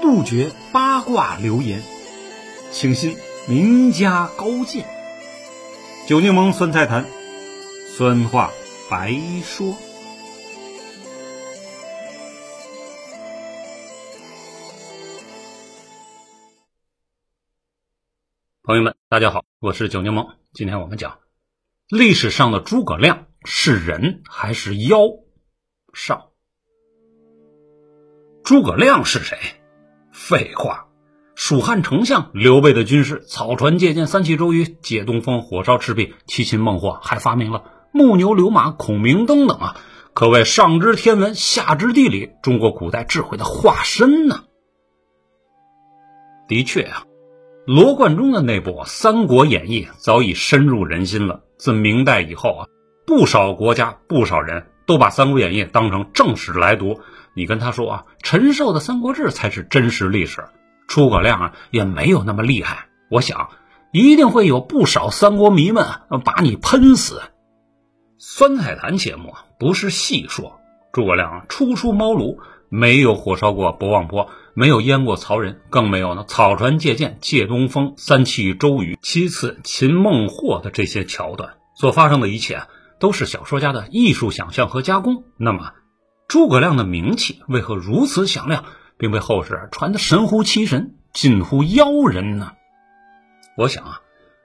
杜绝八卦流言，请信名家高见。酒柠檬酸菜坛，酸话白说。朋友们，大家好，我是酒柠檬。今天我们讲历史上的诸葛亮是人还是妖？上。诸葛亮是谁？废话，蜀汉丞相刘备的军师，草船借箭，三气周瑜，借东风，火烧赤壁，七擒孟获，还发明了木牛流马、孔明灯等啊，可谓上知天文，下知地理，中国古代智慧的化身呢。的确啊，罗贯中的那部《三国演义》早已深入人心了。自明代以后啊，不少国家、不少人都把《三国演义》当成正史来读。你跟他说啊，陈寿的《三国志》才是真实历史，诸葛亮啊也没有那么厉害。我想，一定会有不少三国迷们把你喷死。酸菜坛节目不是戏说，诸葛亮初出茅庐，没有火烧过博望坡，没有淹过曹仁，更没有呢草船借箭、借东风、三气周瑜、七次擒孟获的这些桥段。所发生的一切都是小说家的艺术想象和加工。那么。诸葛亮的名气为何如此响亮，并被后世传得神乎其神、近乎妖人呢？我想啊，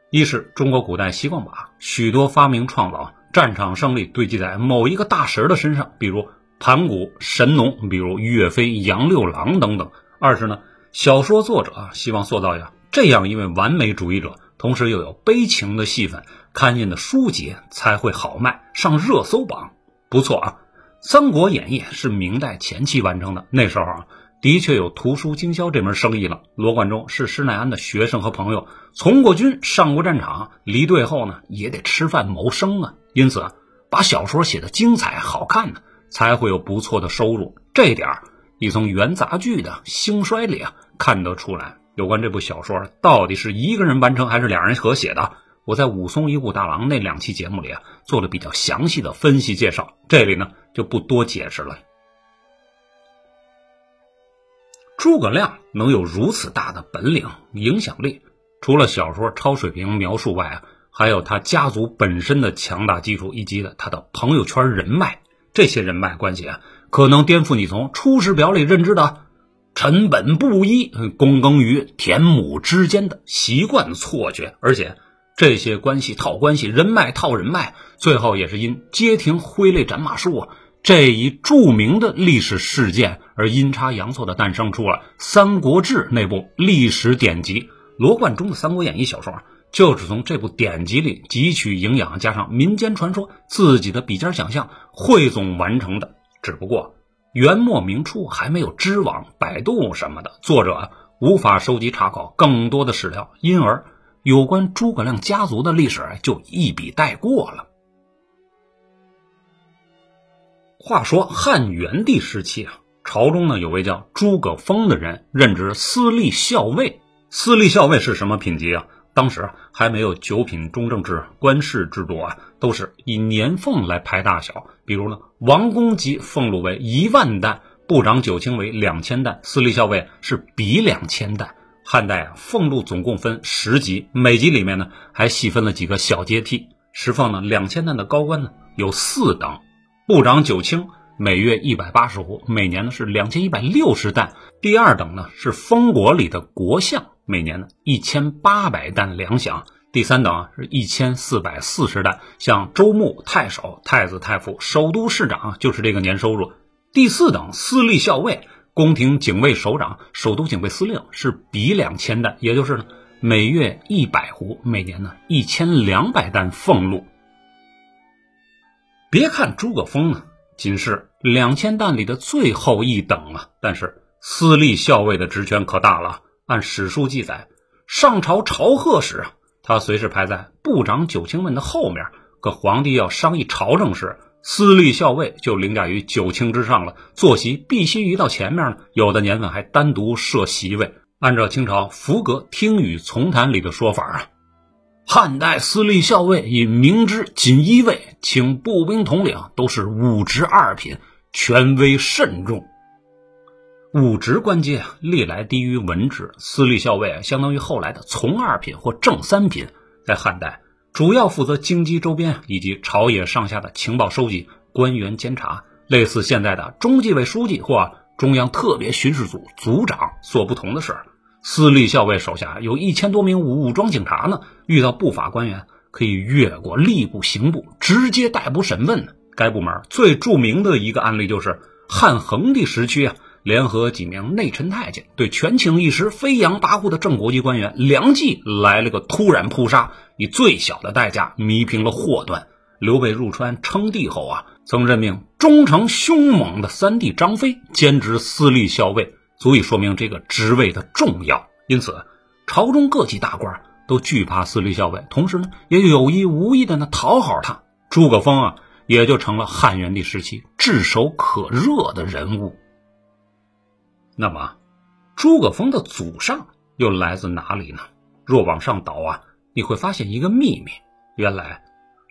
一是中国古代习惯把许多发明创造、战场胜利堆积在某一个大神的身上，比如盘古、神农，比如岳飞、杨六郎等等；二是呢，小说作者啊希望塑造呀这样一位完美主义者，同时又有悲情的戏份，刊印的书籍才会好卖，上热搜榜。不错啊。《三国演义》是明代前期完成的，那时候啊，的确有图书经销这门生意了。罗贯中是施耐庵的学生和朋友，从过军，上过战场，离队后呢，也得吃饭谋生啊。因此，把小说写的精彩好看呢，才会有不错的收入。这点儿，你从元杂剧的兴衰里啊看得出来。有关这部小说到底是一个人完成还是两人合写的？我在武松一武大郎那两期节目里啊，做了比较详细的分析介绍，这里呢就不多解释了。诸葛亮能有如此大的本领、影响力，除了小说超水平描述外啊，还有他家族本身的强大基础，以及的他的朋友圈人脉。这些人脉关系啊，可能颠覆你从《出师表》里认知的“臣本布衣，躬耕于田亩”之间的习惯错觉，而且。这些关系套关系，人脉套人脉，最后也是因街亭挥泪斩马谡啊这一著名的历史事件而阴差阳错的诞生出了《三国志》那部历史典籍。罗贯中的《三国演义》小说就是从这部典籍里汲取营养，加上民间传说、自己的笔尖想象汇总完成的。只不过元末明初还没有知网、百度什么的，作者无法收集查考更多的史料，因而。有关诸葛亮家族的历史就一笔带过了。话说汉元帝时期啊，朝中呢有位叫诸葛丰的人，任职司隶校尉。司隶校尉是什么品级啊？当时还没有九品中正制官事制度啊，都是以年俸来排大小。比如呢，王公级俸禄为一万担，部长九卿为两千担，司隶校尉是比两千担。汉代啊，俸禄总共分十级，每级里面呢还细分了几个小阶梯。实俸呢两千担的高官呢有四等，部长九卿每月一百八十斛，每年呢是两千一百六十担。第二等呢是封国里的国相，每年呢一千八百担粮饷。第三等啊是一千四百四十担，像州牧、太守、太子太傅、首都市长就是这个年收入。第四等私立校尉。宫廷警卫首长、首都警卫司令是比两千担，也就是呢，每月一百斛，每年呢一千两百担俸禄。别看诸葛丰呢，仅是两千担里的最后一等啊，但是司隶校尉的职权可大了。按史书记载，上朝朝贺时啊，他随时排在部长九卿们的后面，可皇帝要商议朝政时。司隶校尉就凌驾于九卿之上了，坐席必须移到前面呢。有的年份还单独设席位。按照清朝福格听雨从谈里的说法啊，汉代司隶校尉以明之锦衣卫，请步兵统领，都是五职二品，权威甚重。武职官阶，历来低于文职，司隶校尉相当于后来的从二品或正三品。在汉代，主要负责京畿周边以及朝野上下的情报收集、官员监察，类似现在的中纪委书记或中央特别巡视组组长。所不同的是，司隶校尉手下有一千多名武装警察呢，遇到不法官员，可以越过吏部、刑部，直接逮捕审问呢。该部门最著名的一个案例就是汉恒帝时期啊。联合几名内臣太监，对权倾一时、飞扬跋扈的正国级官员梁冀来了个突然扑杀，以最小的代价弥平了祸端。刘备入川称帝后啊，曾任命忠诚凶猛的三弟张飞兼职司隶校尉，足以说明这个职位的重要。因此，朝中各级大官都惧怕司隶校尉，同时呢，也有意无意的呢讨好他。诸葛丰啊，也就成了汉元帝时期炙手可热的人物。那么，诸葛丰的祖上又来自哪里呢？若往上倒啊，你会发现一个秘密：原来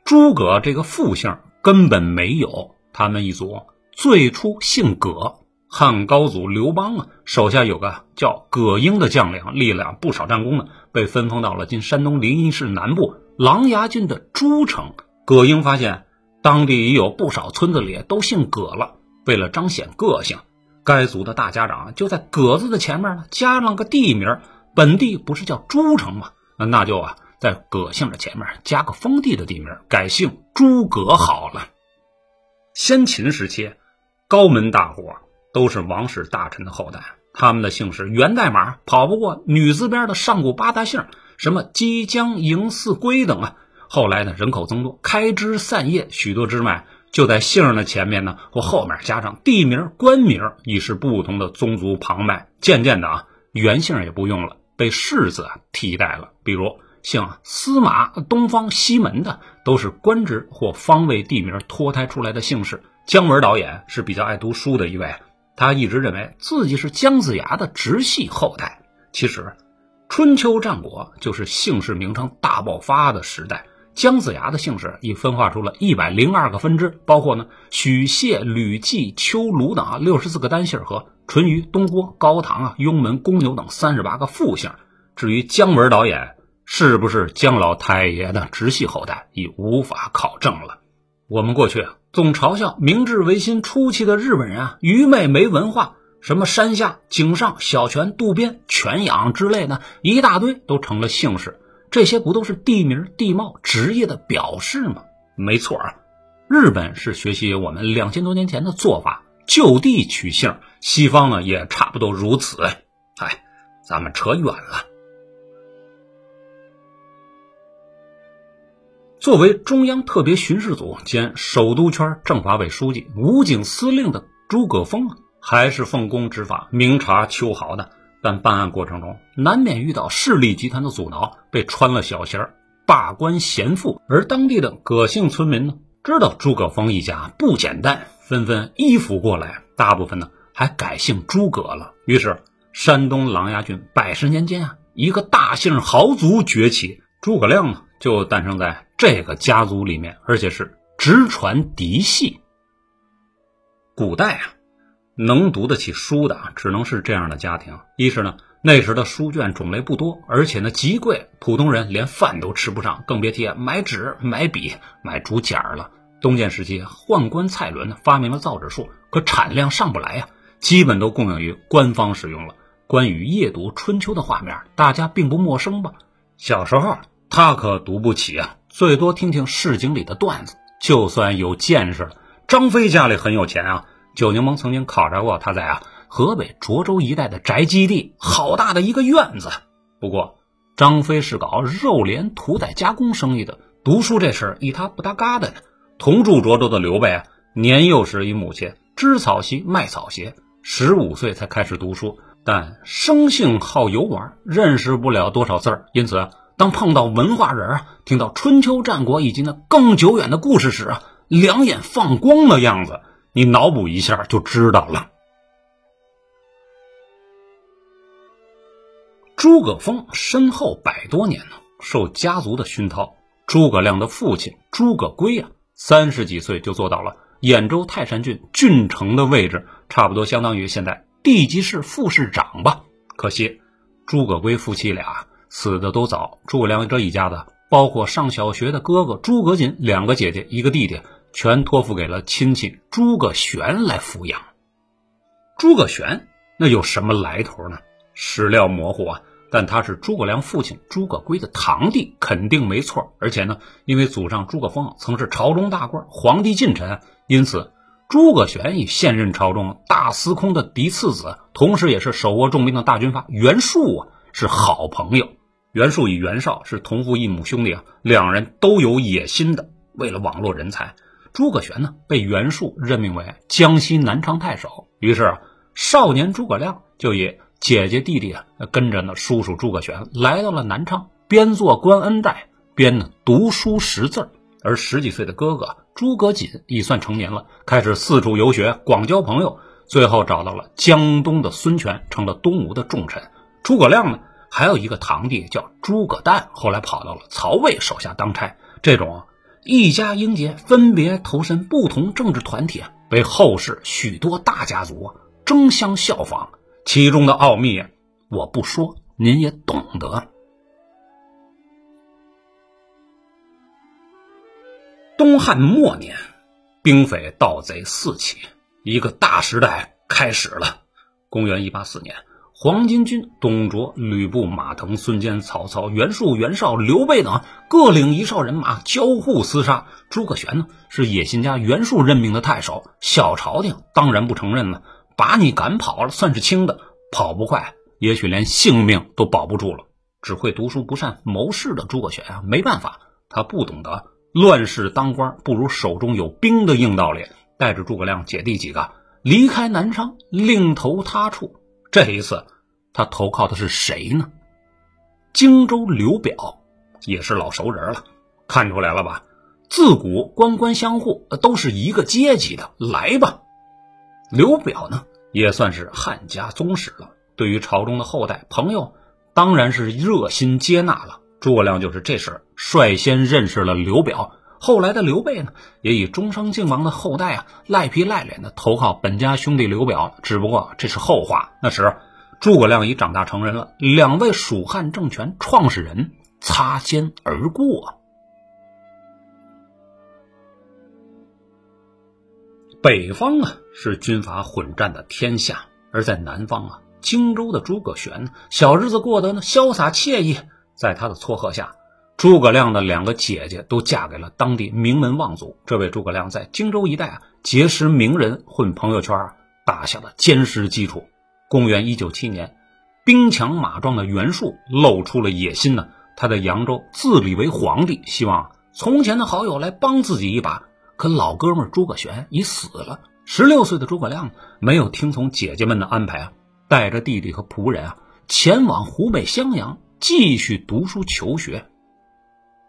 诸葛这个父姓根本没有。他们一族最初姓葛，汉高祖刘邦啊，手下有个叫葛英的将领，立了不少战功呢，被分封到了今山东临沂市南部琅琊郡的诸城。葛英发现当地已有不少村子里都姓葛了，为了彰显个性。该族的大家长就在“葛”字的前面呢，加上个地名。本地不是叫诸城吗？那就啊，在葛姓的前面加个封地的地名，改姓诸葛好了。先秦时期，高门大户都是王室大臣的后代，他们的姓氏源代码跑不过女字边的上古八大姓，什么姬、姜、嬴、姒、归等啊。后来呢，人口增多，开枝散叶，许多支脉。就在姓儿的前面呢，或后面加上地名、官名，以示不同的宗族旁脉。渐渐的啊，原姓也不用了，被氏字替代了。比如姓司马、东方、西门的，都是官职或方位地名脱胎出来的姓氏。姜文导演是比较爱读书的一位，他一直认为自己是姜子牙的直系后代。其实，春秋战国就是姓氏名称大爆发的时代。姜子牙的姓氏已分化出了一百零二个分支，包括呢许、谢、吕、季、丘、卢等啊六十四个单姓和淳于、东郭、高唐啊雍门、公牛等三十八个复姓。至于姜文导演是不是姜老太爷的直系后代，已无法考证了。我们过去啊总嘲笑明治维新初期的日本人啊愚昧没文化，什么山下、井上、小泉、渡边、犬养之类的，一大堆都成了姓氏。这些不都是地名、地貌、职业的表示吗？没错啊，日本是学习我们两千多年前的做法，就地取姓。西方呢也差不多如此。哎，咱们扯远了。作为中央特别巡视组兼首都圈政法委书记、武警司令的诸葛峰啊，还是奉公执法、明察秋毫的。但办案过程中难免遇到势力集团的阻挠，被穿了小鞋儿罢官嫌富。而当地的葛姓村民呢，知道诸葛丰一家不简单，纷纷依附过来，大部分呢还改姓诸葛了。于是，山东琅琊郡百十年间啊，一个大姓豪族崛起，诸葛亮呢就诞生在这个家族里面，而且是直传嫡系。古代啊。能读得起书的只能是这样的家庭。一是呢，那时的书卷种类不多，而且呢极贵，普通人连饭都吃不上，更别提买纸、买笔、买竹简了。东晋时期，宦官蔡伦发明了造纸术，可产量上不来呀，基本都供应于官方使用了。关于夜读《春秋》的画面，大家并不陌生吧？小时候他可读不起啊，最多听听市井里的段子，就算有见识了。张飞家里很有钱啊。九柠檬曾经考察过他在啊河北涿州一带的宅基地，好大的一个院子。不过张飞是搞肉联屠宰加工生意的，读书这事与他不搭嘎的。同住涿州的刘备啊，年幼时与母亲织草席卖草鞋，十五岁才开始读书，但生性好游玩，认识不了多少字儿。因此，当碰到文化人啊，听到春秋战国以及那更久远的故事时啊，两眼放光的样子。你脑补一下就知道了。诸葛丰身后百多年呢，受家族的熏陶。诸葛亮的父亲诸葛圭啊，三十几岁就做到了兖州泰山郡郡城的位置，差不多相当于现在地级市副市长吧。可惜，诸葛圭夫妻俩死的都早，诸葛亮这一家子，包括上小学的哥哥诸葛瑾、两个姐姐、一个弟弟，全托付给了亲戚诸葛玄来抚养。诸葛玄那有什么来头呢？史料模糊啊。但他是诸葛亮父亲诸葛圭的堂弟，肯定没错。而且呢，因为祖上诸葛丰曾是朝中大官、皇帝近臣，因此诸葛玄与现任朝中大司空的嫡次子，同时也是手握重兵的大军阀袁术啊，是好朋友。袁术与袁绍是同父异母兄弟啊，两人都有野心的。为了网络人才，诸葛玄呢被袁术任命为江西南昌太守。于是啊，少年诸葛亮就以。姐姐弟弟啊，跟着呢叔叔诸葛玄来到了南昌，边做官恩带，边呢读书识字而十几岁的哥哥诸葛瑾已算成年了，开始四处游学，广交朋友，最后找到了江东的孙权，成了东吴的重臣。诸葛亮呢，还有一个堂弟叫诸葛诞，后来跑到了曹魏手下当差。这种一家英杰分别投身不同政治团体，被后世许多大家族争相效仿。其中的奥秘，我不说，您也懂得。东汉末年，兵匪盗贼四起，一个大时代开始了。公元一八四年，黄巾军董卓、吕布、马腾、孙坚、曹操、袁术、袁绍、刘备等各领一哨人马交互厮杀。诸葛玄呢，是野心家袁术任命的太守，小朝廷当然不承认了。把你赶跑了算是轻的，跑不快，也许连性命都保不住了。只会读书不善谋事的诸葛玄啊，没办法，他不懂得乱世当官不如手中有兵的硬道理，带着诸葛亮姐弟几个离开南昌，另投他处。这一次，他投靠的是谁呢？荆州刘表，也是老熟人了，看出来了吧？自古官官相护，都是一个阶级的，来吧。刘表呢，也算是汉家宗室了。对于朝中的后代朋友，当然是热心接纳了。诸葛亮就是这时率先认识了刘表。后来的刘备呢，也以中生靖王的后代啊，赖皮赖脸的投靠本家兄弟刘表。只不过这是后话。那时，诸葛亮已长大成人了。两位蜀汉政权创始人擦肩而过。北方啊是军阀混战的天下，而在南方啊，荆州的诸葛玄小日子过得呢潇洒惬意。在他的撮合下，诸葛亮的两个姐姐都嫁给了当地名门望族，这为诸葛亮在荆州一带啊结识名人、混朋友圈啊打下了坚实基础。公元一九七年，兵强马壮的袁术露出了野心呢，他在扬州自立为皇帝，希望从前的好友来帮自己一把。可老哥们诸葛玄已死了。十六岁的诸葛亮没有听从姐姐们的安排啊，带着弟弟和仆人啊，前往湖北襄阳继续读书求学。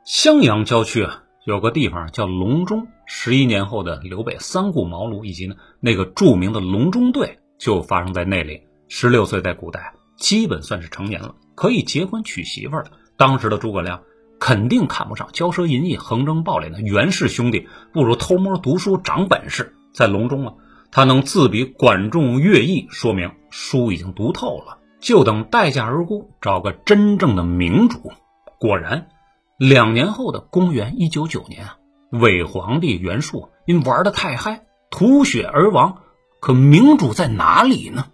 襄阳郊区啊，有个地方叫隆中。十一年后的刘备三顾茅庐，以及呢那个著名的隆中对，就发生在那里。十六岁在古代基本算是成年了，可以结婚娶媳妇了。当时的诸葛亮。肯定看不上骄奢淫逸、横征暴敛的袁氏兄弟，不如偷摸读书长本事。在隆中啊，他能自比管仲、乐毅，说明书已经读透了，就等待价而沽，找个真正的明主。果然，两年后的公元一九九年啊，伪皇帝袁术因玩的太嗨，吐血而亡。可明主在哪里呢？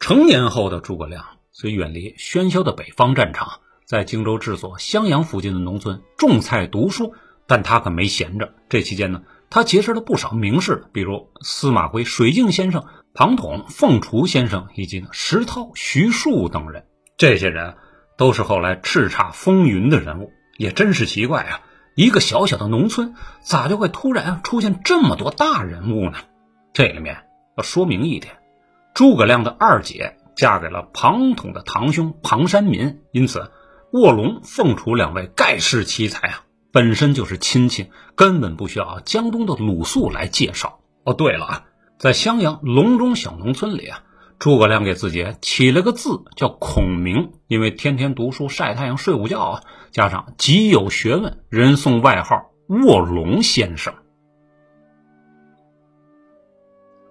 成年后的诸葛亮。虽远离喧嚣的北方战场，在荆州治所襄阳附近的农村种菜读书，但他可没闲着。这期间呢，他结识了不少名士，比如司马徽、水镜先生、庞统、凤雏先生，以及石涛、徐庶等人。这些人都是后来叱咤风云的人物。也真是奇怪啊，一个小小的农村，咋就会突然出现这么多大人物呢？这里面要说明一点，诸葛亮的二姐。嫁给了庞统的堂兄庞山民，因此卧龙、凤雏两位盖世奇才啊，本身就是亲戚，根本不需要江东的鲁肃来介绍。哦，对了啊，在襄阳隆中小农村里啊，诸葛亮给自己起了个字叫孔明，因为天天读书、晒太阳、睡午觉啊，加上极有学问，人送外号卧龙先生。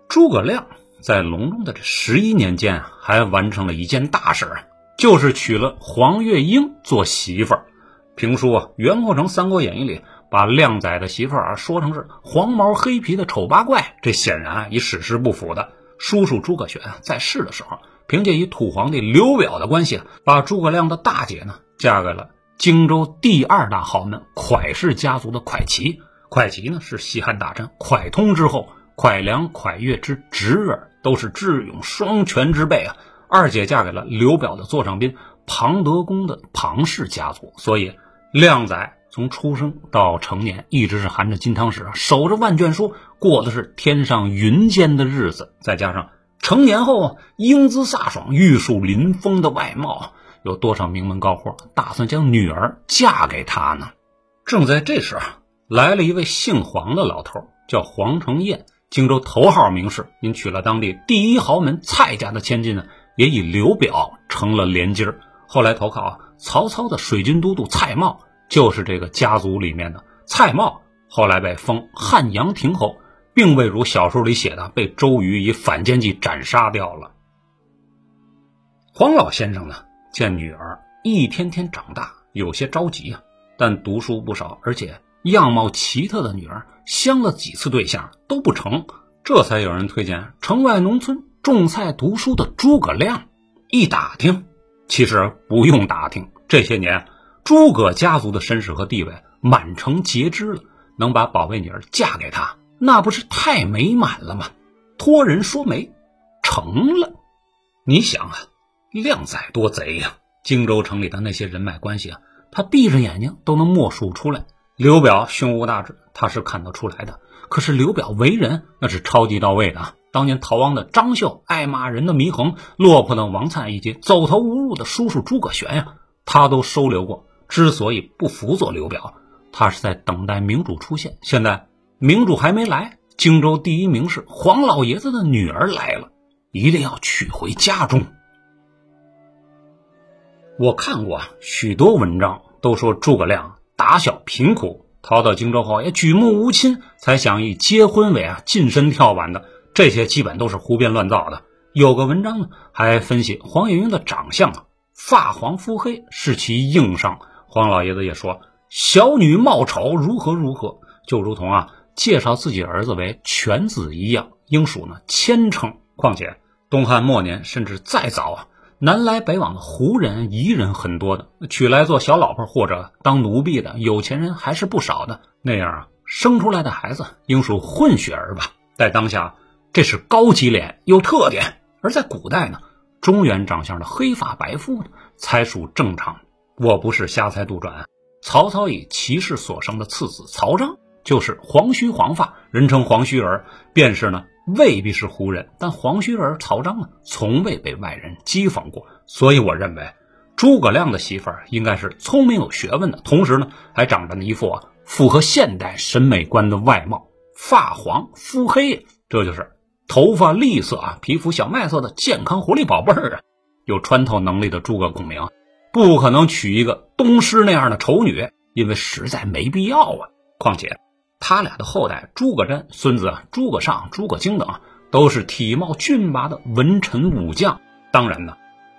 诸葛亮在隆中的这十一年间啊，还完成了一件大事啊，就是娶了黄月英做媳妇儿。评书啊，袁阔成《三国演义》里把靓仔的媳妇儿啊说成是黄毛黑皮的丑八怪，这显然与史实不符的。叔叔诸葛玄在世的时候，凭借与土皇帝刘表的关系，把诸葛亮的大姐呢嫁给了荆州第二大豪门蒯氏家族的蒯齐。蒯齐呢是西汉大臣蒯通之后，蒯良、蒯越之侄儿，都是智勇双全之辈啊。二姐嫁给了刘表的座上宾庞德公的庞氏家族，所以靓仔。从出生到成年，一直是含着金汤匙啊，守着万卷书，过的是天上云间的日子。再加上成年后啊英姿飒爽、玉树临风的外貌，有多少名门高户打算将女儿嫁给他呢？正在这时，来了一位姓黄的老头，叫黄承彦，荆州头号名士，因娶了当地第一豪门蔡家的千金呢，也以刘表成了连襟后来投靠曹操的水军都督蔡瑁。就是这个家族里面的蔡瑁，后来被封汉阳亭侯，并未如小说里写的被周瑜以反间计斩杀掉了。黄老先生呢，见女儿一天天长大，有些着急啊。但读书不少，而且样貌奇特的女儿，相了几次对象都不成，这才有人推荐城外农村种菜读书的诸葛亮。一打听，其实不用打听，这些年。诸葛家族的身世和地位满城皆知了，能把宝贝女儿嫁给他，那不是太美满了吗？托人说媒，成了。你想啊，靓仔多贼呀！荆州城里的那些人脉关系啊，他闭着眼睛都能默数出来。刘表胸无大志，他是看得出来的。可是刘表为人那是超级到位的啊！当年逃亡的张绣、爱骂人的祢衡、落魄的王粲以及走投无路的叔叔诸葛玄呀，他都收留过。之所以不辅佐刘表，他是在等待明主出现。现在明主还没来，荆州第一名士黄老爷子的女儿来了，一定要娶回家中。我看过许多文章，都说诸葛亮打小贫苦，逃到荆州后也举目无亲，才想以结婚为啊近身跳板的。这些基本都是胡编乱造的。有个文章呢，还分析黄月英的长相啊，发黄肤黑是其硬伤。黄老爷子也说：“小女貌丑，如何如何，就如同啊介绍自己儿子为犬子一样，应属呢谦称。况且东汉末年，甚至再早啊，南来北往的胡人、夷人很多的，娶来做小老婆或者当奴婢的有钱人还是不少的。那样啊，生出来的孩子应属混血儿吧？在当下，这是高级脸有特点；而在古代呢，中原长相的黑发白肤呢，才属正常。”我不是瞎猜杜撰，曹操以骑士所生的次子曹彰，就是黄须黄发，人称黄须儿，便是呢未必是胡人，但黄须儿曹彰呢，从未被外人讥讽过，所以我认为诸葛亮的媳妇儿应该是聪明有学问的，同时呢还长着一副啊符合现代审美观的外貌，发黄肤黑，这就是头发栗色啊，皮肤小麦色的健康活力宝贝儿啊，有穿透能力的诸葛孔明。不可能娶一个东施那样的丑女，因为实在没必要啊。况且，他俩的后代诸葛瞻、孙子诸葛尚、诸葛京等，都是体貌俊拔的文臣武将。当然呢，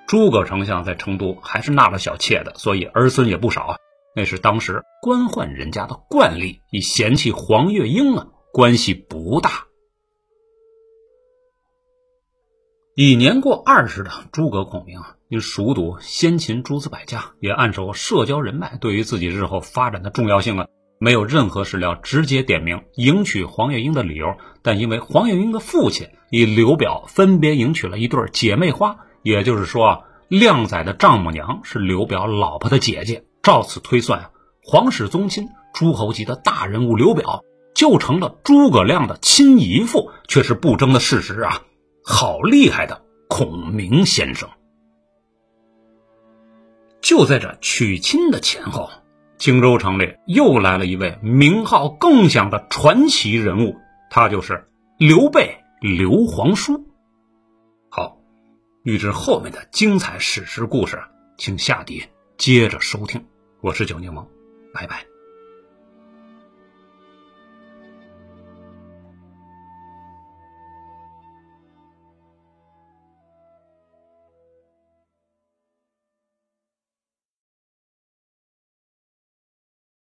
诸葛丞相在成都还是纳了小妾的，所以儿孙也不少啊。那是当时官宦人家的惯例，以嫌弃黄月英啊，关系不大。已年过二十的诸葛孔明啊。因熟读先秦诸子百家，也暗熟社交人脉对于自己日后发展的重要性啊，没有任何史料直接点明迎娶黄月英的理由。但因为黄月英的父亲与刘表分别迎娶了一对姐妹花，也就是说啊，靓仔的丈母娘是刘表老婆的姐姐。照此推算啊，皇室宗亲诸侯级的大人物刘表就成了诸葛亮的亲姨父，却是不争的事实啊！好厉害的孔明先生！就在这娶亲的前后，荆州城里又来了一位名号更响的传奇人物，他就是刘备刘皇叔。好，欲知后面的精彩史诗故事，请下集接着收听。我是九柠檬，拜拜。